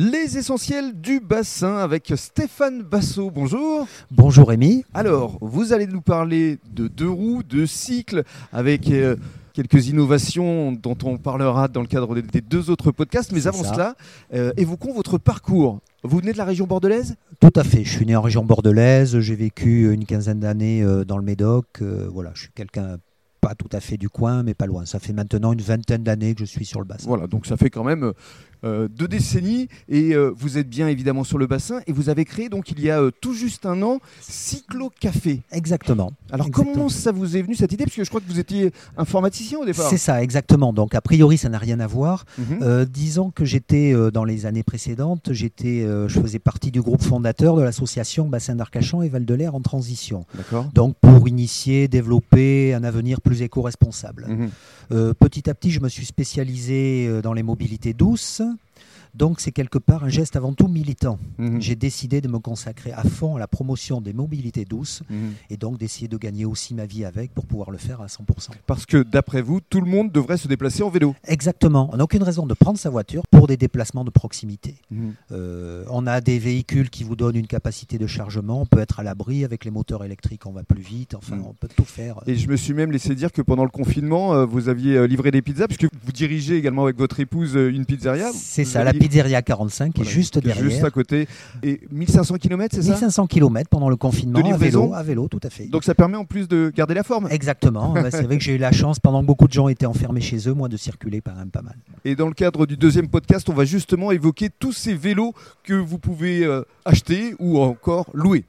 Les essentiels du bassin avec Stéphane Bassot. Bonjour. Bonjour Rémi. Alors, vous allez nous parler de deux roues, de cycles, avec euh, quelques innovations dont on parlera dans le cadre des, deux autres podcasts. Mais avant ça. cela, euh, évoquons votre parcours. Vous venez de la région bordelaise? Tout à fait. Je suis né en région bordelaise. J'ai vécu une quinzaine d'années euh, dans le Médoc. Euh, Voilà, je suis quelqu'un pas tout à fait du coin, mais pas loin. Ça fait maintenant une vingtaine d'années que je suis sur le bassin. Voilà, donc ça fait quand même euh, deux décennies et euh, vous êtes bien évidemment sur le bassin et vous avez créé donc il y a euh, tout juste un an Cyclo Café. Exactement. Alors Exactement. comment ça vous est venu cette idée? Parce que je crois que vous étiez informaticien au départ. C'est ça, exactement. Donc a priori, ça n'a rien à voir. Mhm. Euh, disons que j'étais dans les années précédentes, j'étais, je faisais partie du groupe fondateur de l'association Bassin d'Arcachon et Val de l'Air en transition. D'accord. Donc pour initier, développer un avenir plus éco-responsable. Mhm. Petit à petit, je me suis spécialisé dans les mobilités douces. Donc, c'est quelque part un geste avant tout militant. Mhm. J'ai décidé de me consacrer à fond à la promotion des mobilités douces Mhm. et donc d'essayer de gagner aussi ma vie avec pour pouvoir le faire à 100%. Parce que d'après vous, tout le monde devrait se déplacer en vélo. Exactement. On n'a aucune raison de prendre sa voiture pour des déplacements de proximité. Euh, on a des véhicules qui vous donnent une capacité de chargement. On peut être à l'abri avec les moteurs électriques, on va plus vite. Enfin, on peut tout faire. Et je me suis même laissé dire que pendant le confinement, euh, vous aviez euh, livré des pizzas, puisque vous dirigez également avec votre épouse une pizzeria. C'est ça, la aviez- pizzeria 45 qui Voilà, est juste derrière. Juste à côté. Et 1500 km, c'est ça 1500 km pendant le confinement à vélo, à vélo, tout à fait. Donc ça permet en plus de garder la forme. Exactement. Bah, c'est vrai que j'ai eu la chance, pendant que beaucoup de gens étaient enfermés chez eux, moi, de circuler quand même pas mal. Et dans le cadre du deuxième podcast, on va justement évoquer tous ces vélos que vous pouvez euh, acheter ou encore louer.